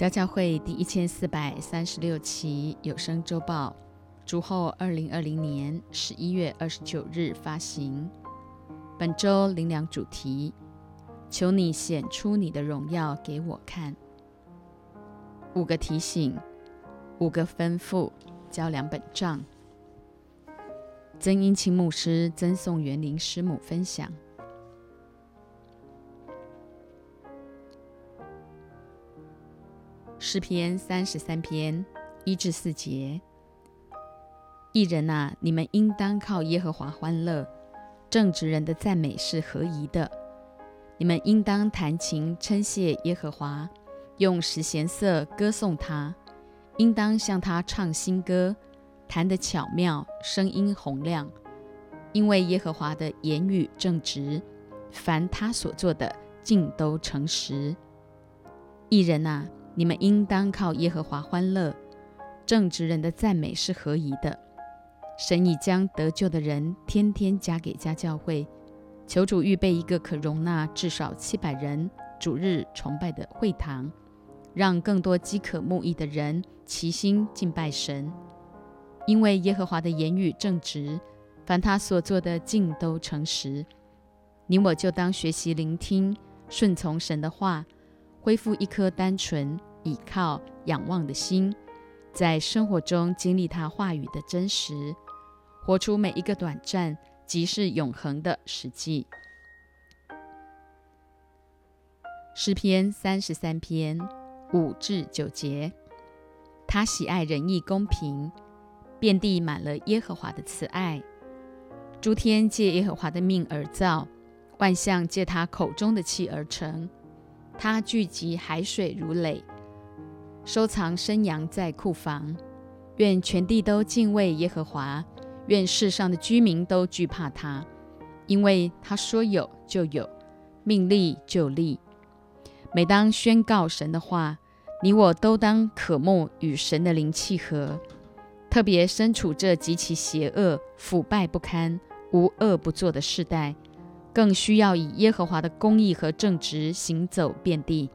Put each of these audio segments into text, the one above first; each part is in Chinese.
家教会第一千四百三十六期有声周报，主后二零二零年十一月二十九日发行。本周灵粮主题：求你显出你的荣耀给我看。五个提醒，五个吩咐，交两本账。曾英清牧师、曾颂元灵师母分享。诗篇三十三篇一至四节：艺人呐，你们应当靠耶和华欢乐；正直人的赞美是合宜的。你们应当弹琴称谢耶和华，用十弦瑟歌颂他；应当向他唱新歌，弹得巧妙，声音洪亮。因为耶和华的言语正直，凡他所做的尽都诚实。艺人呐。你们应当靠耶和华欢乐，正直人的赞美是合宜的。神已将得救的人天天加给家教会，求主预备一个可容纳至少七百人主日崇拜的会堂，让更多饥渴慕义的人齐心敬拜神。因为耶和华的言语正直，凡他所做的尽都诚实。你我就当学习聆听，顺从神的话。恢复一颗单纯倚靠、仰望的心，在生活中经历他话语的真实，活出每一个短暂即是永恒的实际。诗篇三十三篇五至九节，他喜爱仁义公平，遍地满了耶和华的慈爱。诸天借耶和华的命而造，万象借他口中的气而成。他聚集海水如垒，收藏生羊在库房。愿全地都敬畏耶和华，愿世上的居民都惧怕他，因为他说有就有，命立就立。每当宣告神的话，你我都当渴慕与神的灵契合。特别身处这极其邪恶、腐败不堪、无恶不作的时代。更需要以耶和华的公义和正直行走遍地，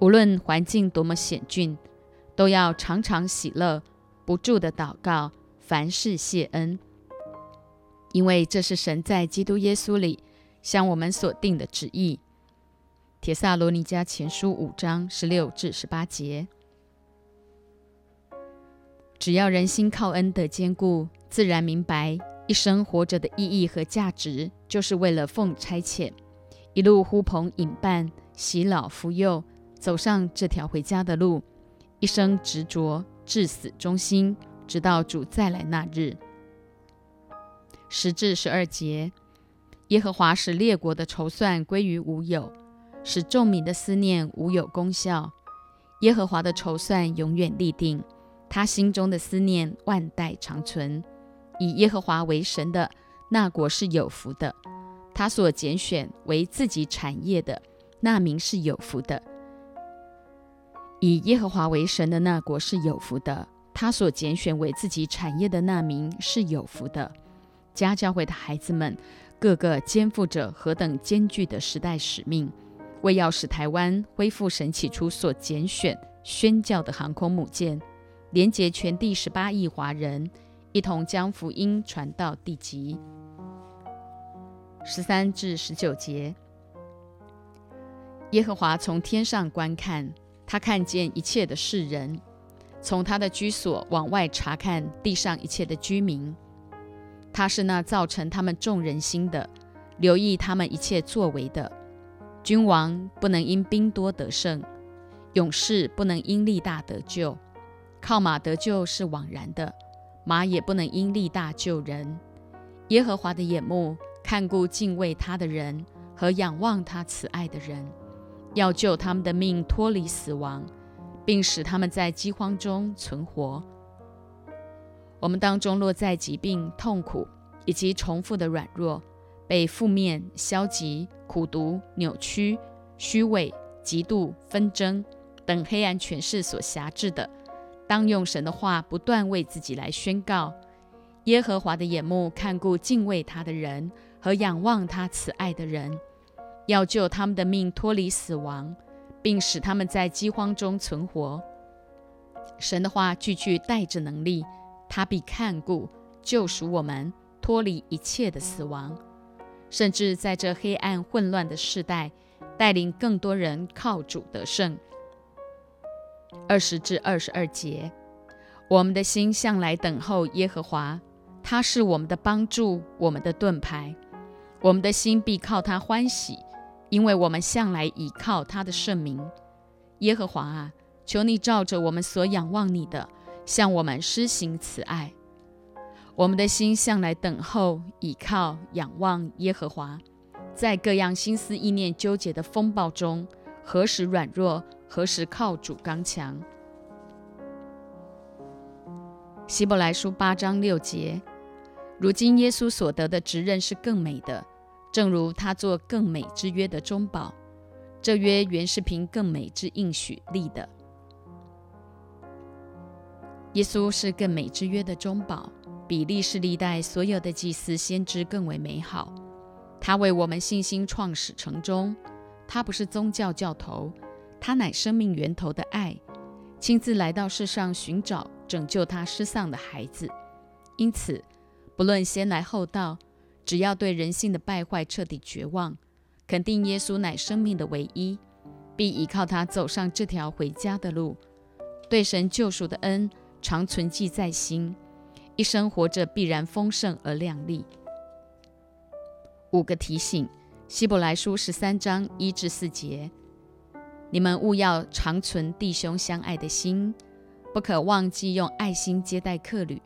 无论环境多么险峻，都要常常喜乐，不住的祷告，凡事谢恩，因为这是神在基督耶稣里向我们所定的旨意。铁萨罗尼迦前书五章十六至十八节，只要人心靠恩的坚固，自然明白。一生活着的意义和价值，就是为了奉差遣，一路呼朋引伴，洗老扶幼，走上这条回家的路，一生执着，至死忠心，直到主再来那日。十至十二节，耶和华使列国的筹算归于无有，使众民的思念无有功效。耶和华的筹算永远立定，他心中的思念万代长存。以耶和华为神的那国是有福的，他所拣选为自己产业的那民是有福的。以耶和华为神的那国是有福的，他所拣选为自己产业的那民是有福的。家教会的孩子们，个个肩负着何等艰巨的时代使命，为要使台湾恢复神起初所拣选宣教的航空母舰，连接全地十八亿华人。一同将福音传到地极。十三至十九节，耶和华从天上观看，他看见一切的世人，从他的居所往外查看地上一切的居民。他是那造成他们众人心的，留意他们一切作为的。君王不能因兵多得胜，勇士不能因力大得救，靠马得救是枉然的。马也不能因力大救人。耶和华的眼目看顾敬畏他的人和仰望他慈爱的人，要救他们的命脱离死亡，并使他们在饥荒中存活。我们当中落在疾病、痛苦以及重复的软弱，被负面、消极、苦毒、扭曲、虚伪、嫉妒、纷争等黑暗权势所辖制的。当用神的话不断为自己来宣告，耶和华的眼目看顾敬畏他的人和仰望他慈爱的人，要救他们的命脱离死亡，并使他们在饥荒中存活。神的话句句带着能力，他必看顾救赎我们，脱离一切的死亡，甚至在这黑暗混乱的时代，带领更多人靠主得胜。二十至二十二节，我们的心向来等候耶和华，他是我们的帮助，我们的盾牌。我们的心必靠他欢喜，因为我们向来倚靠他的圣名。耶和华啊，求你照着我们所仰望你的，向我们施行慈爱。我们的心向来等候、倚靠、仰望耶和华，在各样心思意念纠结的风暴中，何时软弱，何时靠主刚强。希伯来书八章六节。如今耶稣所得的职任是更美的，正如他做更美之约的中保。这约原是凭更美之应许立的。耶稣是更美之约的中保，比历世历代所有的祭司先知更为美好。他为我们信心创始成终。他不是宗教教头，他乃生命源头的爱，亲自来到世上寻找拯救他失丧的孩子。因此。不论先来后到，只要对人性的败坏彻底绝望，肯定耶稣乃生命的唯一，并依靠他走上这条回家的路，对神救赎的恩常存记在心，一生活着必然丰盛而亮丽。五个提醒：希伯来书十三章一至四节，你们务要常存弟兄相爱的心，不可忘记用爱心接待客旅。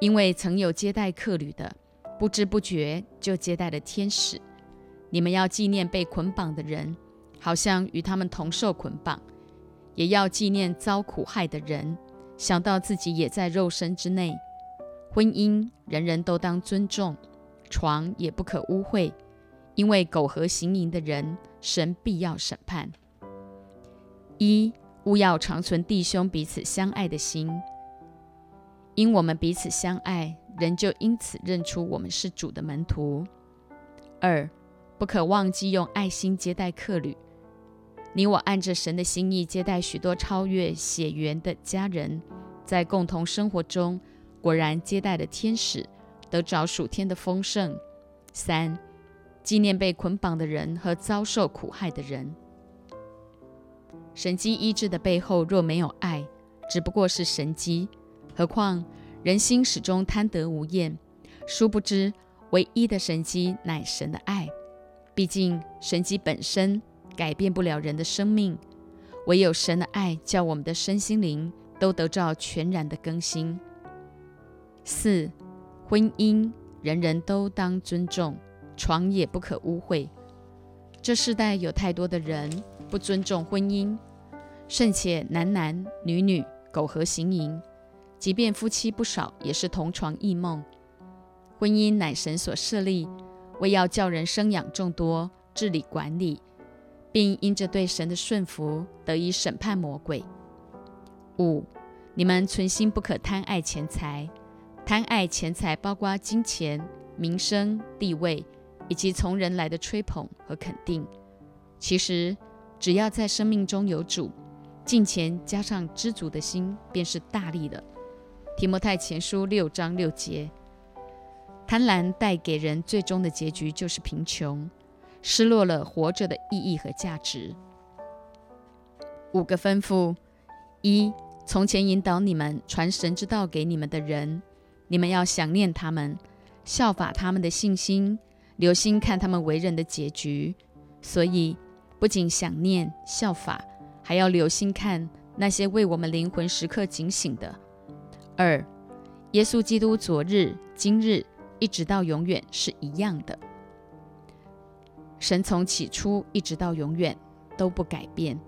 因为曾有接待客旅的，不知不觉就接待了天使。你们要纪念被捆绑的人，好像与他们同受捆绑；也要纪念遭苦害的人，想到自己也在肉身之内。婚姻人人都当尊重，床也不可污秽，因为苟合行淫的人，神必要审判。一勿要长存弟兄彼此相爱的心。因我们彼此相爱，人就因此认出我们是主的门徒。二，不可忘记用爱心接待客旅。你我按着神的心意接待许多超越血缘的家人，在共同生活中，果然接待了天使，得着属天的丰盛。三，纪念被捆绑的人和遭受苦害的人。神机医治的背后若没有爱，只不过是神机。何况人心始终贪得无厌，殊不知唯一的神机乃神的爱。毕竟神机本身改变不了人的生命，唯有神的爱叫我们的身心灵都得到全然的更新。四，婚姻人人都当尊重，床也不可污秽。这世代有太多的人不尊重婚姻，甚且男男女女苟合行淫。即便夫妻不少，也是同床异梦。婚姻乃神所设立，为要叫人生养众多，治理管理，并因着对神的顺服，得以审判魔鬼。五，你们存心不可贪爱钱财，贪爱钱财包括金钱、名声、地位，以及从人来的吹捧和肯定。其实，只要在生命中有主，敬钱加上知足的心，便是大力的。提摩太前书六章六节，贪婪带给人最终的结局就是贫穷，失落了活着的意义和价值。五个吩咐：一、从前引导你们传神之道给你们的人，你们要想念他们，效法他们的信心，留心看他们为人的结局。所以，不仅想念效法，还要留心看那些为我们灵魂时刻警醒的。二，耶稣基督昨日、今日一直到永远是一样的。神从起初一直到永远都不改变。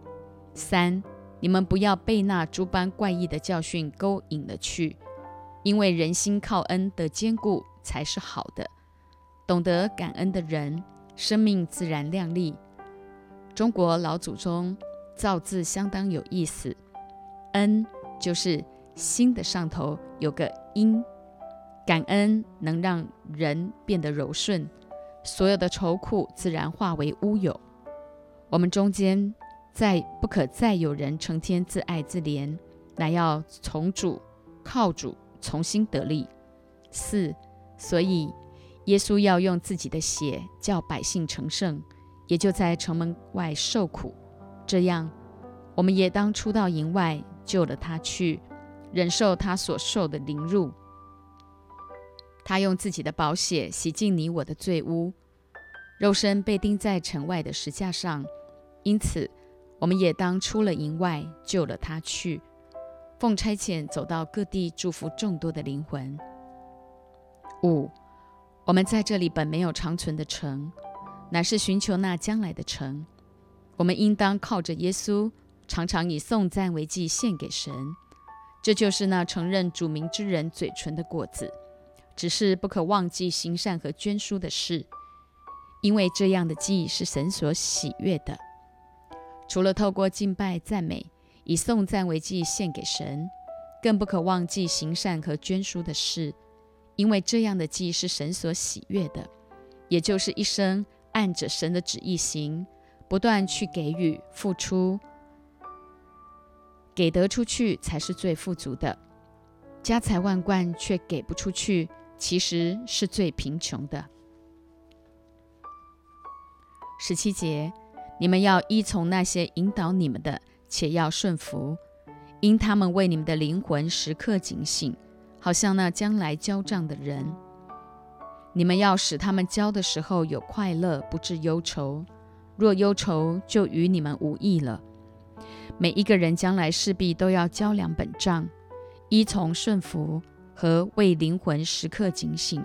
三，你们不要被那诸般怪异的教训勾引了去，因为人心靠恩的坚固才是好的。懂得感恩的人，生命自然亮丽。中国老祖宗造字相当有意思，恩就是。心的上头有个因，感恩能让人变得柔顺，所有的愁苦自然化为乌有。我们中间再不可再有人成天自爱自怜，乃要从主靠主重新得力。四，所以耶稣要用自己的血叫百姓成圣，也就在城门外受苦。这样，我们也当出到营外救了他去，忍受他所受的凌辱。他用自己的宝血洗净你我的罪污，肉身被钉在城外的石架上，因此我们也当出了营外救了他去，奉差遣走到各地祝福众多的灵魂。五，我们在这里本没有长存的城，乃是寻求那将来的城。我们应当靠着耶稣，常常以颂赞为祭献给神。这就是那承认主名之人嘴唇的果子。只是不可忘记行善和捐书的事，因为这样的祭是神所喜悦的。除了透过敬拜赞美，以颂赞为祭献给神，更不可忘记行善和捐书的事，因为这样的祭是神所喜悦的。也就是一生按着神的旨意行。不断去给予、付出，给得出去才是最富足的；家财万贯却给不出去，其实是最贫穷的。十七节，你们要依从那些引导你们的，且要顺服，因他们为你们的灵魂时刻警醒，好像那将来交账的人。你们要使他们教的时候有快乐，不致忧愁。若忧愁，就与你们无益了。每一个人将来势必都要交两本账，依从顺服和为灵魂时刻警醒。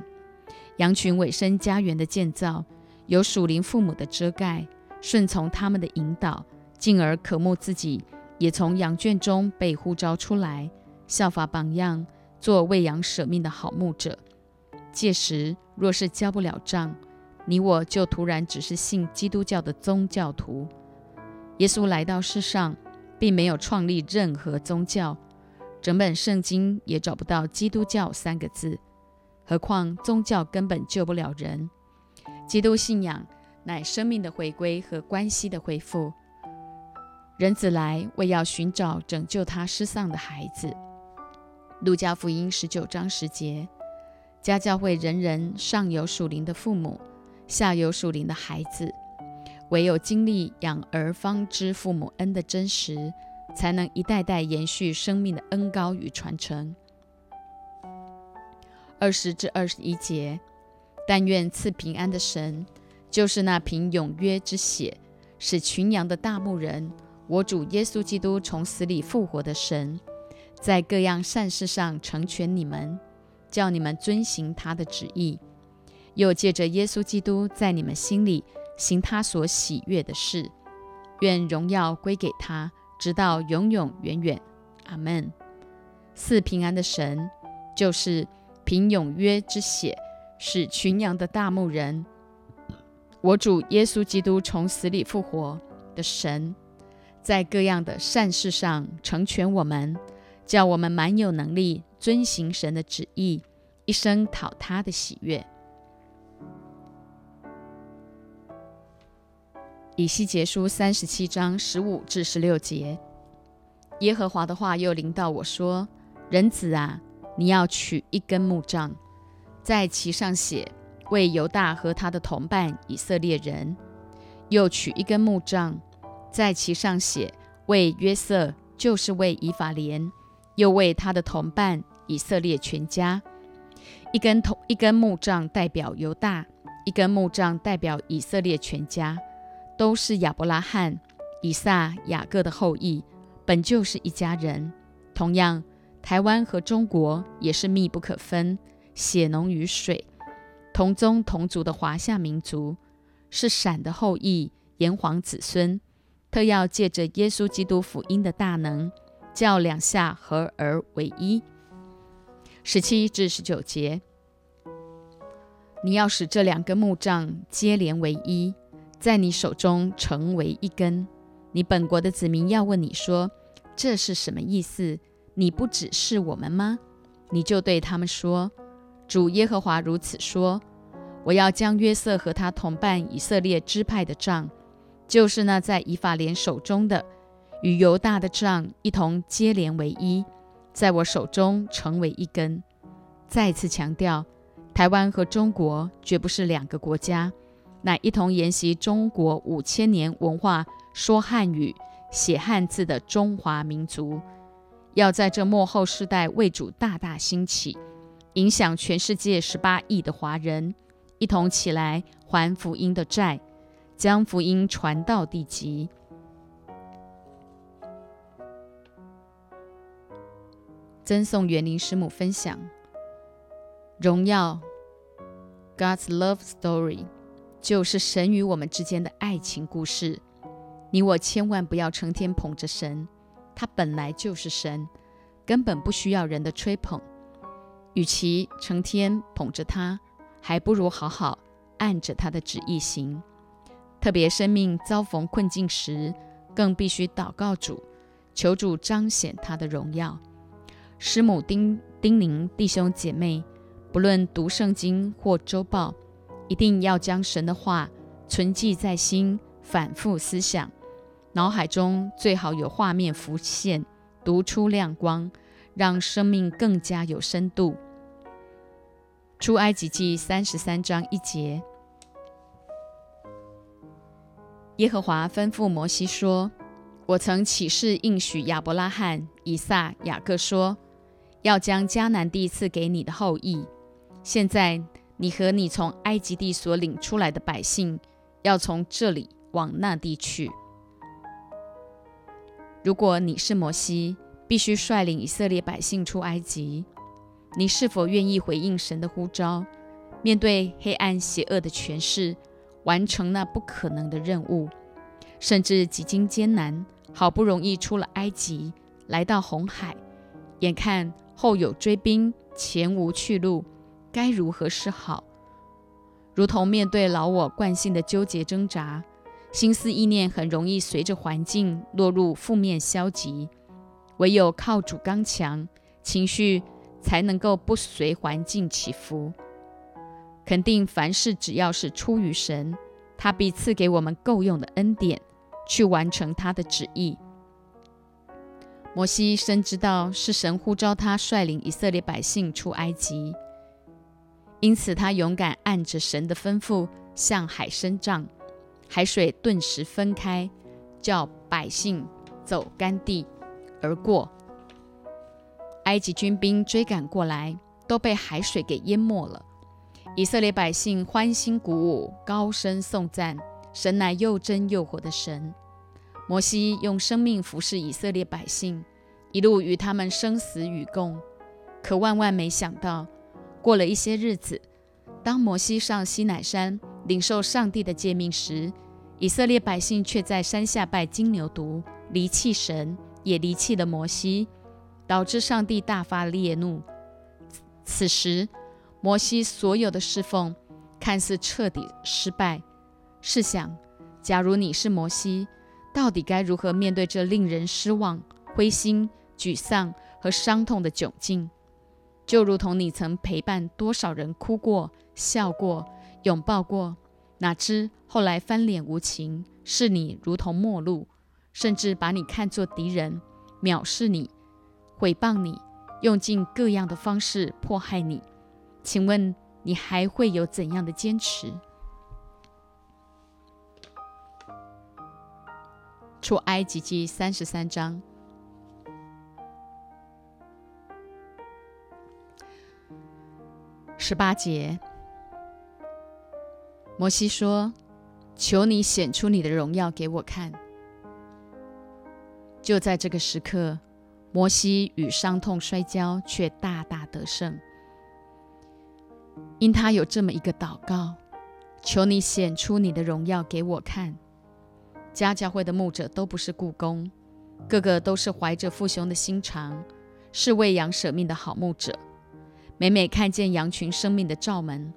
羊群尾生家园的建造，有属灵父母的遮盖，顺从他们的引导，进而渴慕自己也从羊圈中被呼召出来，效法榜样，做喂羊舍命的好牧者。届时若是交不了账，你我就突然只是信基督教的宗教徒。耶稣来到世上，并没有创立任何宗教，整本圣经也找不到“基督教”三个字。何况宗教根本救不了人。基督信仰乃生命的回归和关系的恢复。人子来为要寻找拯救他失丧的孩子。路加福音十九章十节。家教会人人上有属灵的父母。下有属灵的孩子，唯有经历养儿方知父母恩的真实，才能一代代延续生命的恩高与传承。二十至二十一节，但愿赐平安的神，就是那凭永约之血使群羊的大牧人，我主耶稣基督从死里复活的神，在各样善事上成全你们，叫你们遵行他的旨意。又借着耶稣基督在你们心里行他所喜悦的事，愿荣耀归给他，直到永永远远。阿门。四平安的神，就是凭永约之血使群羊的大牧人，我主耶稣基督从死里复活的神，在各样的善事上成全我们，叫我们满有能力遵行神的旨意，一生讨他的喜悦。以西结书三十七章十五至十六节，耶和华的话又临到我说：“人子啊，你要取一根木杖，在其上写为犹大和他的同伴以色列人；又取一根木杖，在其上写为约瑟，就是为以法莲，又为他的同伴以色列全家。一根同一根木杖代表犹大，一根木杖代表以色列全家。”都是亚伯拉罕、以撒、雅各的后裔，本就是一家人。同样，台湾和中国也是密不可分，血浓于水，同宗同族的华夏民族，是闪的后裔，炎黄子孙。特要借着耶稣基督福音的大能，叫两下合而为一。十七至十九节，你要使这两根木杖接连为一。在你手中成为一根，你本国的子民要问你说：“这是什么意思？”你不只是我们吗？你就对他们说：“主耶和华如此说：我要将约瑟和他同伴以色列支派的杖，就是那在以法莲手中的，与犹大的杖一同接连为一，在我手中成为一根。再次强调，台湾和中国绝不是两个国家，乃一同沿袭中国五千年文化、说汉语、写汉字的中华民族。要在这末后世代为主大大兴起，影响全世界十八亿的华人，一同起来还福音的债，将福音传到地极。赠送园林师母分享：荣耀，God's love story，就是神与我们之间的爱情故事。你我千万不要成天捧着神。他本来就是神，根本不需要人的吹捧。与其成天捧着他，还不如好好按着他的旨意行。特别生命遭逢困境时，更必须祷告主，求主彰显他的荣耀。师母叮叮咛弟兄姐妹，不论读圣经或周报，一定要将神的话存记在心，反复思想。脑海中最好有画面浮现，读出亮光，让生命更加有深度。出埃及记三十三章一节，耶和华吩咐摩西说：“我曾起誓应许亚伯拉罕、以撒、雅各说，要将迦南地赐给你的后裔。现在你和你从埃及地所领出来的百姓，要从这里往那地去。”如果你是摩西，必须率领以色列百姓出埃及，你是否愿意回应神的呼召，面对黑暗邪恶的权势，完成那不可能的任务？甚至几经艰难，好不容易出了埃及，来到红海，眼看后有追兵，前无去路，该如何是好？如同面对老我惯性的纠结挣扎。心思意念很容易随着环境落入负面消极，唯有靠主刚强，情绪才能够不随环境起伏。肯定凡事只要是出于神，他必赐给我们够用的恩典，去完成他的旨意。摩西深知道是神呼召他率领以色列百姓出埃及，因此他勇敢按着神的吩咐向海伸杖。海水顿时分开，叫百姓走干地而过。埃及军兵追赶过来，都被海水给淹没了。以色列百姓欢欣鼓舞，高声颂赞神乃又真又活的神。摩西用生命服侍以色列百姓，一路与他们生死与共。可万万没想到，过了一些日子，当摩西上西乃山领受上帝的诫命时，以色列百姓却在山下拜金牛犊，离弃神，也离弃了摩西，导致上帝大发烈怒。此时，摩西所有的侍奉看似彻底失败。试想，假如你是摩西，到底该如何面对这令人失望、灰心、沮丧和伤痛的窘境？就如同你曾陪伴多少人哭过、笑过、拥抱过。哪知后来翻脸无情，视你如同陌路，甚至把你看作敌人，藐视你，毁谤你，用尽各样的方式迫害你。请问你还会有怎样的坚持？出埃及记三十三章十八节。摩西说：“求你显出你的荣耀给我看。”就在这个时刻，摩西与伤痛摔跤，却大大得胜，因他有这么一个祷告：“求你显出你的荣耀给我看。”家教会的牧者都不是故宫，个个都是怀着父兄的心肠，是为羊舍命的好牧者。每每看见羊群生命的罩门。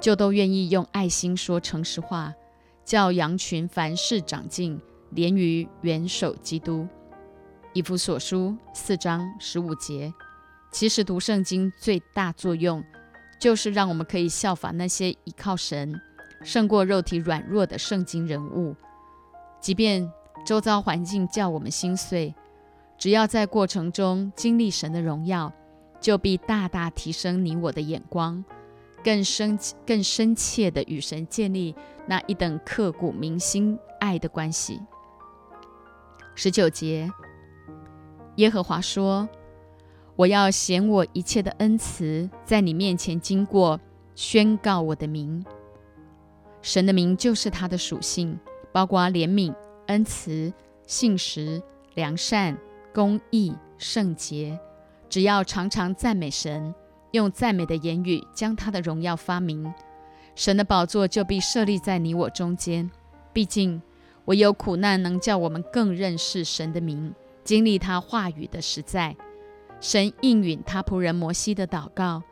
就都愿意用爱心说诚实话，叫羊群凡事长进，连于元首基督。以弗所书四章十五节。其实读圣经最大作用，就是让我们可以效法那些依靠神胜过肉体软弱的圣经人物，即便周遭环境叫我们心碎，只要在过程中经历神的荣耀，就必大大提升你我的眼光，更深更深切的与神建立那一等刻骨铭心爱的关系。十九节，耶和华说：“我要显我一切的恩慈在你面前经过，宣告我的名。神的名就是他的属性，包括怜悯、恩慈、信实、良善、公义、圣洁。只要常常赞美神，用赞美的言语将他的荣耀发明，神的宝座就必设立在你我中间。毕竟。”唯有苦难能叫我们更认识神的名，经历他话语的实在。神应允他仆人摩西的祷告，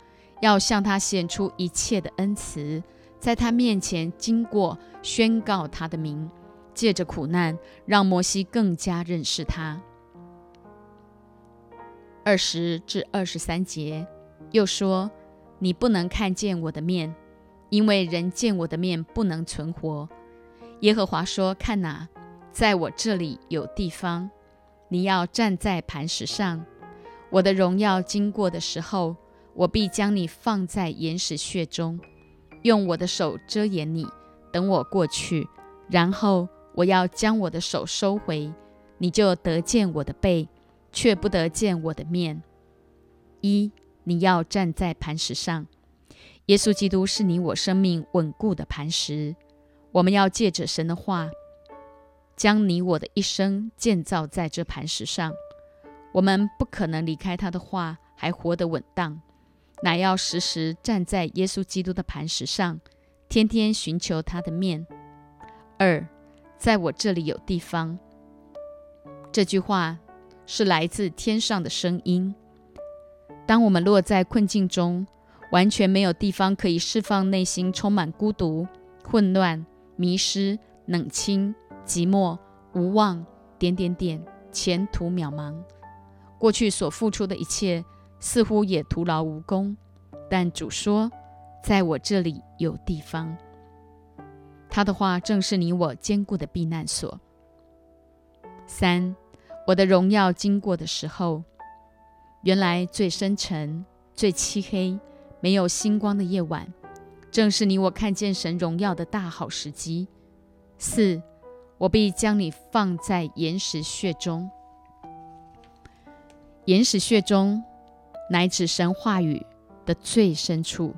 要向他显出一切的恩慈，在他面前经过宣告他的名，借着苦难让摩西更加认识他。二十至二十三节又说：“你不能看见我的面，因为人见我的面不能存活。”耶和华说：“看哪，在我这里有地方，你要站在磐石上。我的荣耀经过的时候，我必将你放在岩石穴中，用我的手遮掩你，等我过去。然后我要将我的手收回，你就得见我的背，却不得见我的面。一，你要站在磐石上。耶稣基督是你我生命稳固的磐石。”我们要借着神的话，将你我的一生建造在这磐石上。我们不可能离开他的话还活得稳当，乃要时时站在耶稣基督的磐石上，天天寻求他的面。二，在我这里有地方。这句话是来自天上的声音。当我们落在困境中，完全没有地方可以释放内心充满孤独、混乱。迷失、冷清、寂寞、无望，点点点，前途渺茫。过去所付出的一切似乎也徒劳无功。但主说：“在我这里有地方。”他的话正是你我坚固的避难所。三，我的荣耀经过的时候，原来最深沉、最漆黑、没有星光的夜晚。正是你我看见神荣耀的大好时机。四，我必将你放在岩石穴中。岩石穴中，乃指神话语的最深处。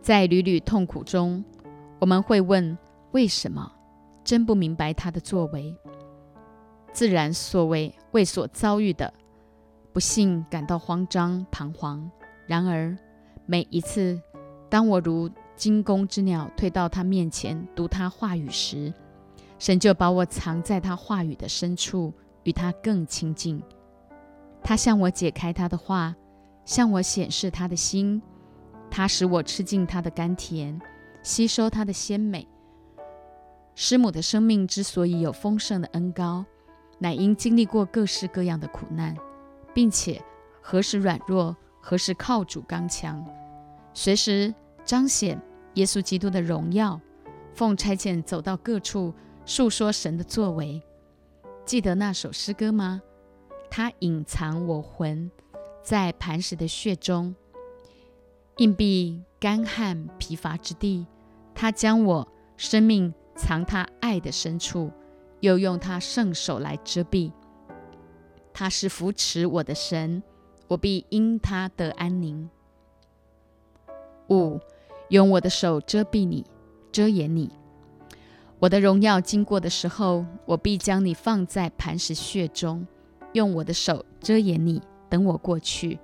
在屡屡痛苦中，我们会问：为什么？真不明白他的作为。自然所为为所遭遇的不幸感到慌张彷徨。然而，每一次，当我如惊弓之鸟退到他面前读他话语时，神就把我藏在他话语的深处，与他更亲近。他向我解开他的话，向我显示他的心。他使我吃尽他的甘甜，吸收他的鲜美。师母的生命之所以有丰盛的恩高，乃因经历过各式各样的苦难，并且何时软弱，何时靠主刚强，随时彰显。耶稣基督的荣耀，奉差遣走到各处述说神的作为。记得那首诗歌吗？他隐藏我魂在磐石的穴中，硬币干旱疲乏之地。他将我生命藏他爱的深处，又用他圣手来遮蔽。他是扶持我的神，我必因他得安宁。五。用我的手遮蔽你，遮掩你。我的荣耀经过的时候，我必将你放在磐石穴中，用我的手遮掩你，等我过去。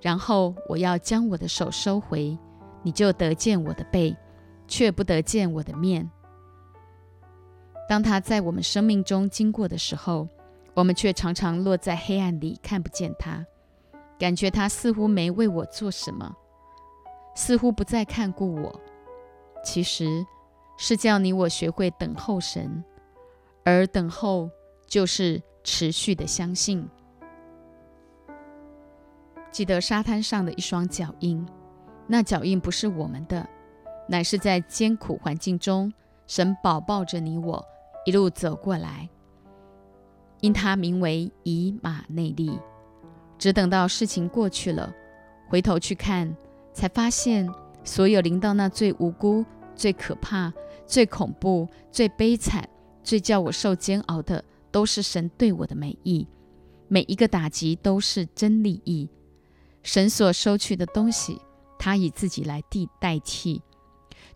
然后我要将我的手收回，你就得见我的背，却不得见我的面。当他在我们生命中经过的时候，我们却常常落在黑暗里，看不见他，感觉他似乎没为我做什么。似乎不再看顾我，其实是叫你我学会等候神，而等候就是持续的相信。记得沙滩上的一双脚印，那脚印不是我们的，乃是在艰苦环境中，神保抱着你我，一路走过来。因他名为以马内利，只等到事情过去了，回头去看，才发现所有临到那最无辜、最可怕、最恐怖、最悲惨、最叫我受煎熬的，都是神对我的美意。每一个打击都是真利益。神所收取的东西，他以自己来替代替。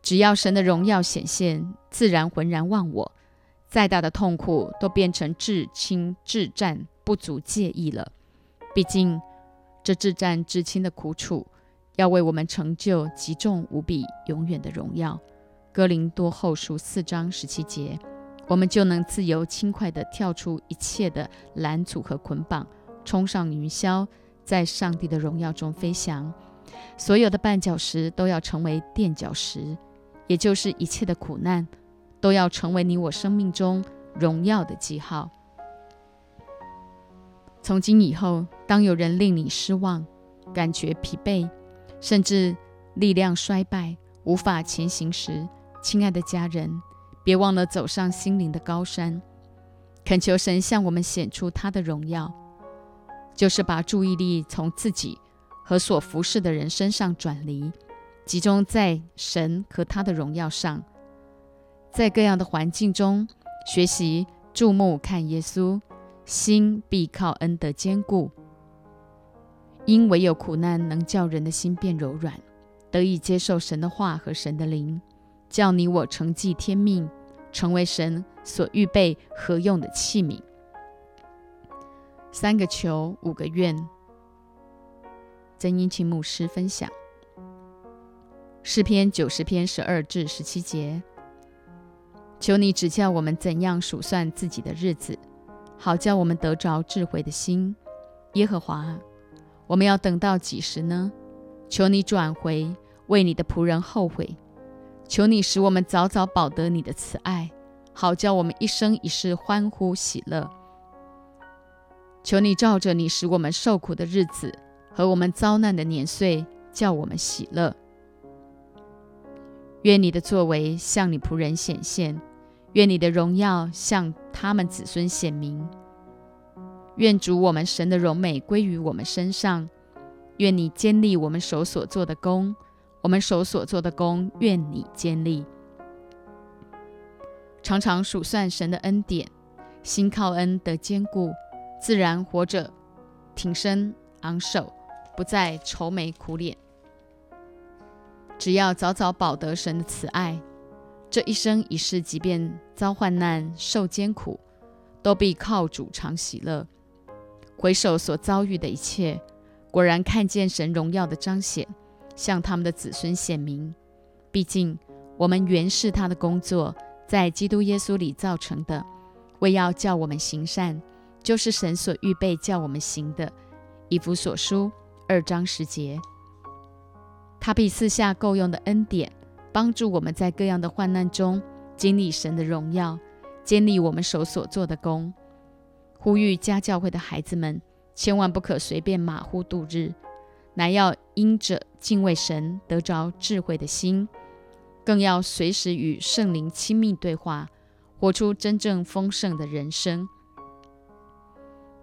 只要神的荣耀显现，自然浑然忘我。再大的痛苦都变成至亲至战，不足介意了。毕竟这至战至亲的苦楚，要为我们成就极重无比、永远的荣耀。哥林多后书四章十七节，我们就能自由轻快地跳出一切的拦阻和捆绑，冲上云霄，在上帝的荣耀中飞翔。所有的绊脚石都要成为垫脚石，也就是一切的苦难。都要成为你我生命中荣耀的记号。从今以后，当有人令你失望、感觉疲惫，甚至力量衰败、无法前行时，亲爱的家人，别忘了走上心灵的高山，恳求神向我们显出他的荣耀，就是把注意力从自己和所服侍的人身上转离，集中在神和他的荣耀上。在各样的环境中学习注目看耶稣，心必靠恩德坚固。因唯有苦难能叫人的心变柔软，得以接受神的话和神的灵，叫你我承继天命，成为神所预备合用的器皿。三个求，五个愿。曾英清牧师分享诗篇九十篇十二至十七节。求你指教我们怎样数算自己的日子，好叫我们得着智慧的心。耶和华，我们要等到几时呢？求你转回，为你的仆人后悔。求你使我们早早保得你的慈爱，好叫我们一生一世欢呼喜乐。求你照着你使我们受苦的日子和我们遭难的年岁，叫我们喜乐。愿你的作为向你仆人显现。愿你的荣耀向他们子孙显明。愿主我们神的荣美归于我们身上。愿你坚立我们手所做的功，我们手所做的功，愿你坚立。常常数算神的恩典，心靠恩得坚固，自然活着，挺身昂首，不再愁眉苦脸。只要早早保得神的慈爱。这一生一世，即便遭患难、受艰苦，都必靠主常喜乐。回首所遭遇的一切，果然看见神荣耀的彰显，向他们的子孙显明。毕竟我们原是他的工作，在基督耶稣里造成的，为要叫我们行善，就是神所预备叫我们行的。以弗所书二章十节，他必赐下够用的恩典。帮助我们在各样的患难中经历神的荣耀，建立我们手所做的功。呼吁家教会的孩子们，千万不可随便马虎度日，乃要因着敬畏神得着智慧的心，更要随时与圣灵亲密对话，活出真正丰盛的人生。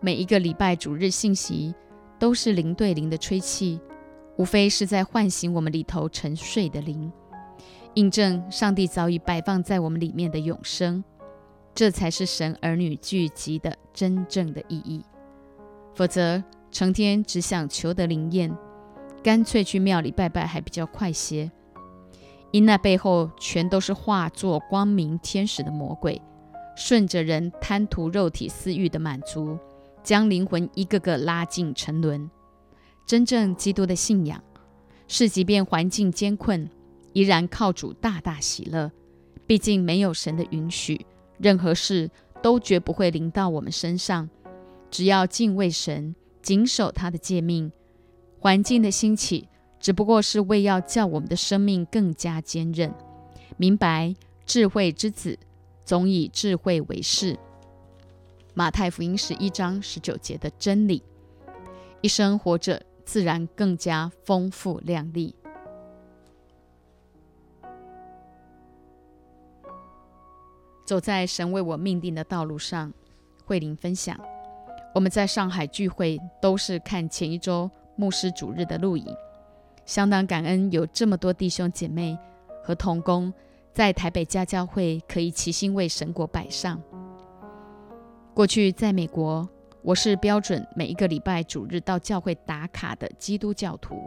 每一个礼拜主日信息都是灵对灵的吹气，无非是在唤醒我们里头沉睡的灵。印证上帝早已摆放在我们里面的永生，这才是神儿女聚集的真正的意义。否则，成天只想求得灵验，干脆去庙里拜拜还比较快些。因那背后全都是化作光明天使的魔鬼，顺着人贪图肉体私欲的满足，将灵魂一个个拉进沉沦。真正基督的信仰，是即便环境艰困。依然靠主大大喜乐，毕竟没有神的允许，任何事都绝不会临到我们身上。只要敬畏神，谨守他的诫命，环境的兴起只不过是为要叫我们的生命更加坚韧。明白智慧之子总以智慧为事。马太福音十一章十九节的真理，一生活着自然更加丰富亮丽。走在神为我命定的道路上。慧玲分享，我们在上海聚会都是看前一周牧师主日的录影，相当感恩有这么多弟兄姐妹和同工在台北家教会可以齐心为神国摆上。过去在美国，我是标准每一个礼拜主日到教会打卡的基督教徒。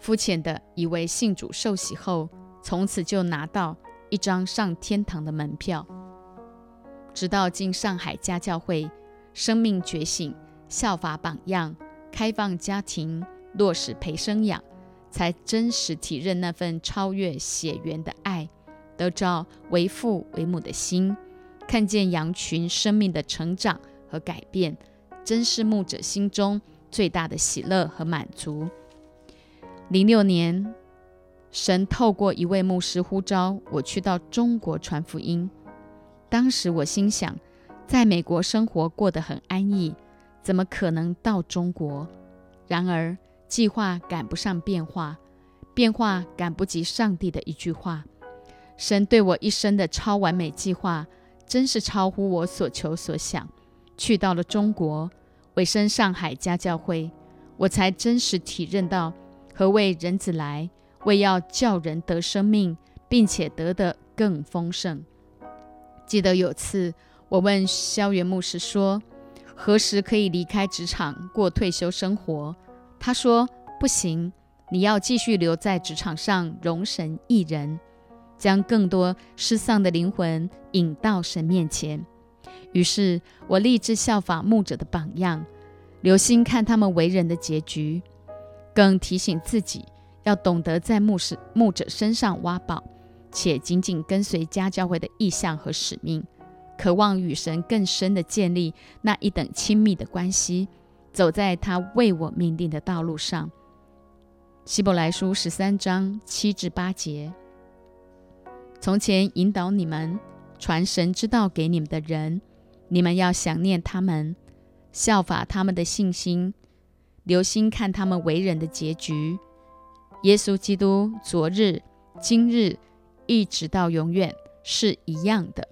肤浅的以为信主受洗后，从此就拿到一张上天堂的门票。直到进上海家教会，生命觉醒，效法榜样，开放家庭，落实陪生养，才真实体认那份超越血缘的爱，得着为父为母的心，看见羊群生命的成长和改变，真是牧者心中最大的喜乐和满足。零六年，神透过一位牧师呼召我去到中国传福音。当时我心想，在美国生活过得很安逸，怎么可能到中国？然而计划赶不上变化，变化赶不及上帝的一句话。神对我一生的超完美计划，真是超乎我所求所想。去到了中国，委身上海家教会，我才真实体认到。何谓人子来，为要叫人得生命，并且得的更丰盛。记得有次，我问萧元牧师说：“何时可以离开职场过退休生活？”他说：“不行，你要继续留在职场上，容神一人，将更多失丧的灵魂引到神面前。”于是，我立志效法牧者的榜样，留心看他们为人的结局。更提醒自己要懂得在牧师、牧者身上挖宝，且紧紧跟随家教会的意向和使命，渴望与神更深的建立那一等亲密的关系，走在他为我命定的道路上。希伯来书十三章七至八节：从前引导你们传神之道给你们的人，你们要想念他们，效法他们的信心。留心看他们为人的结局。耶稣基督昨日、今日，一直到永远是一样的。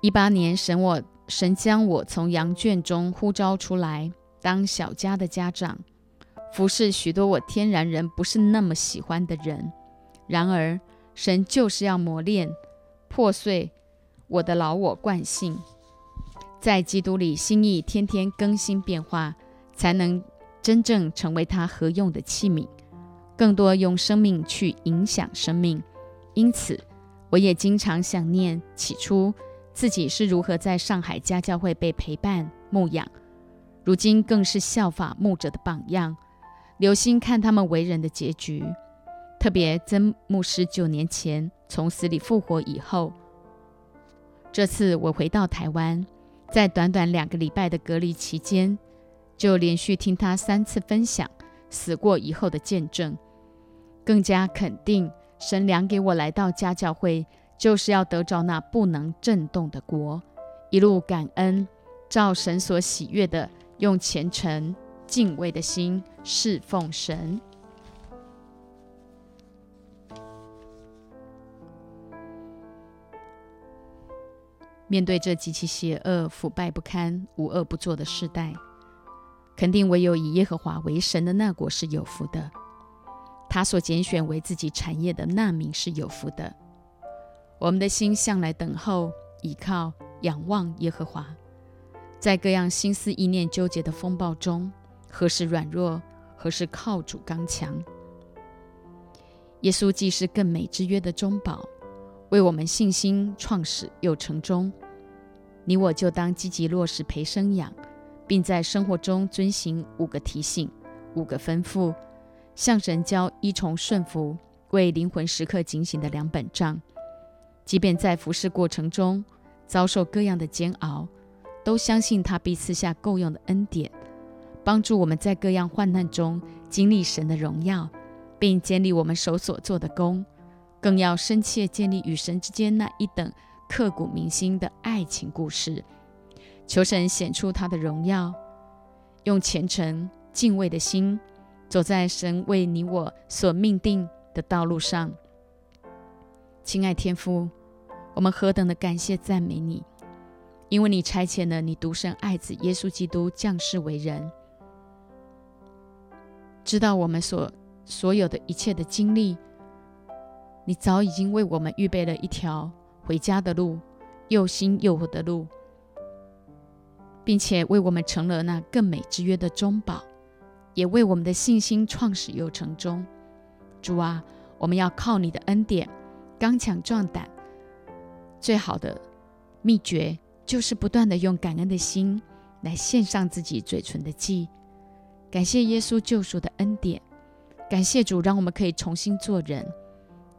一八年，神我神将我从羊圈中呼召出来，当小家的家长，服侍许多我天然人不是那么喜欢的人。然而，神就是要磨练、破碎我的老我惯性，在基督里心意天天更新变化。才能真正成为他合用的器皿，更多用生命去影响生命。因此，我也经常想念起初自己是如何在上海家教会被陪伴牧养，如今更是效法牧者的榜样，留心看他们为人的结局。特别曾牧师九年前从死里复活以后，这次我回到台湾，在短短两个礼拜的隔离期间。就连续听他三次分享死过以后的见证，更加肯定神良给我来到家教会，就是要得着那不能震动的国。一路感恩，照神所喜悦的，用虔诚敬畏的心侍奉神。面对这极其邪恶、腐败不堪、无恶不作的时代。肯定唯有以耶和华为神的那国是有福的，他所拣选为自己产业的那民是有福的。我们的心向来等候、倚靠、仰望耶和华，在各样心思意念纠结的风暴中，何时软弱，何时靠主刚强。耶稣既是更美之约的中保，为我们信心创始又成终，你我就当积极落实陪生养。并在生活中遵行五个提醒、五个吩咐，向神交依从顺服，为灵魂时刻警醒的两本账。即便在服侍过程中遭受各样的煎熬，都相信他必赐下够用的恩典，帮助我们在各样患难中经历神的荣耀，并建立我们手所做的功。更要深切建立与神之间那一等刻骨铭心的爱情故事。求神显出他的荣耀，用虔诚敬畏的心，走在神为你我所命定的道路上。亲爱天父，我们何等的感谢赞美你，因为你差遣了你独生爱子耶稣基督降世为人，知道我们所所有的一切的经历，你早已经为我们预备了一条回家的路，又新又活的路，并且为我们成了那更美之约的中保，也为我们的信心创始又成终。主啊，我们要靠你的恩典。刚强壮胆，最好的秘诀就是不断的用感恩的心来献上自己嘴唇的祭，感谢耶稣救赎的恩典，感谢主让我们可以重新做人，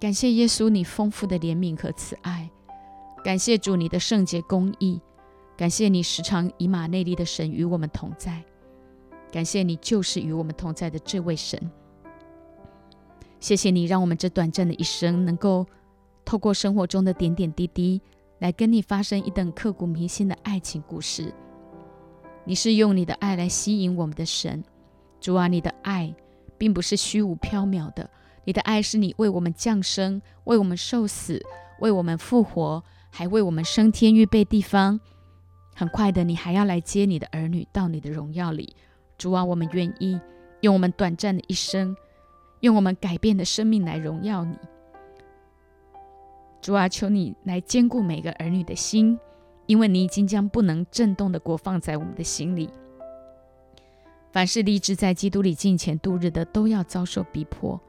感谢耶稣你丰富的怜悯和慈爱，感谢主你的圣洁公义，感谢你时常以马内利的神与我们同在，感谢你就是与我们同在的这位神，谢谢你让我们这短暂的一生能够。透过生活中的点点滴滴，来跟你发生一等刻骨铭心的爱情故事。你是用你的爱来吸引我们的神，主啊，你的爱并不是虚无缥缈的，你的爱是你为我们降生，为我们受死，为我们复活，还为我们升天预备地方。很快的，你还要来接你的儿女到你的荣耀里。主啊，我们愿意用我们短暂的一生，用我们改变的生命来荣耀你。主啊，求你来兼顾每个儿女的心，因为你已经将不能震动的国放在我们的心里。凡是立志在基督里敬前度日的，都要遭受逼迫。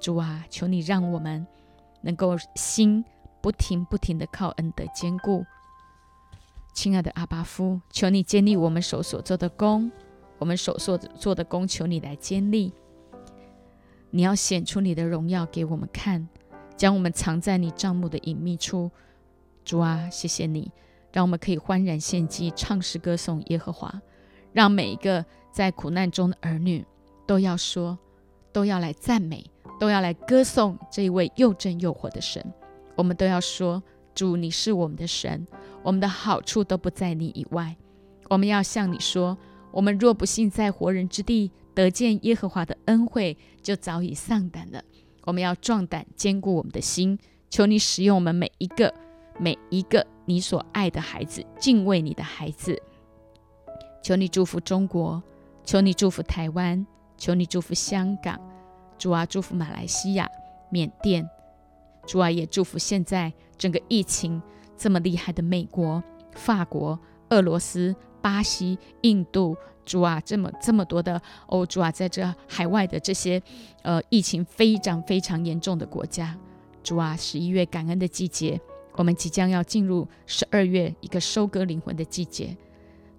主啊，求你让我们能够心不停不停的靠恩德坚固。亲爱的阿巴夫，求你建立我们手所做的功，我们手所做的功，求你来建立。你要显出你的荣耀给我们看。将我们藏在你帐幕的隐秘处，主啊，谢谢你，让我们可以欢然献祭，唱诗歌颂耶和华，让每一个在苦难中的儿女都要说，都要来赞美，都要来歌颂这一位又真又活的神。我们都要说，主，你是我们的神，我们的好处都不在你以外。我们要向你说，我们若不幸在活人之地得见耶和华的恩惠，就早已丧胆了。我们要壮胆，坚固我们的心。求你使用我们每一个、每一个你所爱的孩子，敬畏你的孩子。求你祝福中国，求你祝福台湾，求你祝福香港。主啊，祝福马来西亚、缅甸。主啊，也祝福现在整个疫情这么厉害的美国、法国、俄罗斯、巴西、印度。主啊，这么这么多的哦，主啊，在这海外的这些，呃，疫情非常非常严重的国家，主啊，十一月感恩的季节，我们即将要进入十二月一个收割灵魂的季节，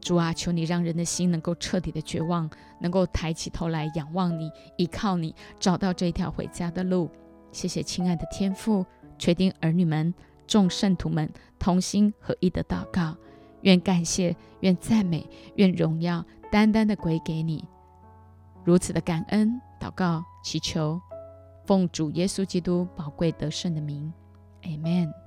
主啊，求你让人的心能够彻底的绝望，能够抬起头来仰望你，依靠你，找到这一条回家的路。谢谢亲爱的天父，确定儿女们、众圣徒们同心合一的祷告，愿感谢，愿赞美，愿荣耀。单单的归给你，如此的感恩祷告祈求，奉主耶稣基督宝贵得胜的名，Amen。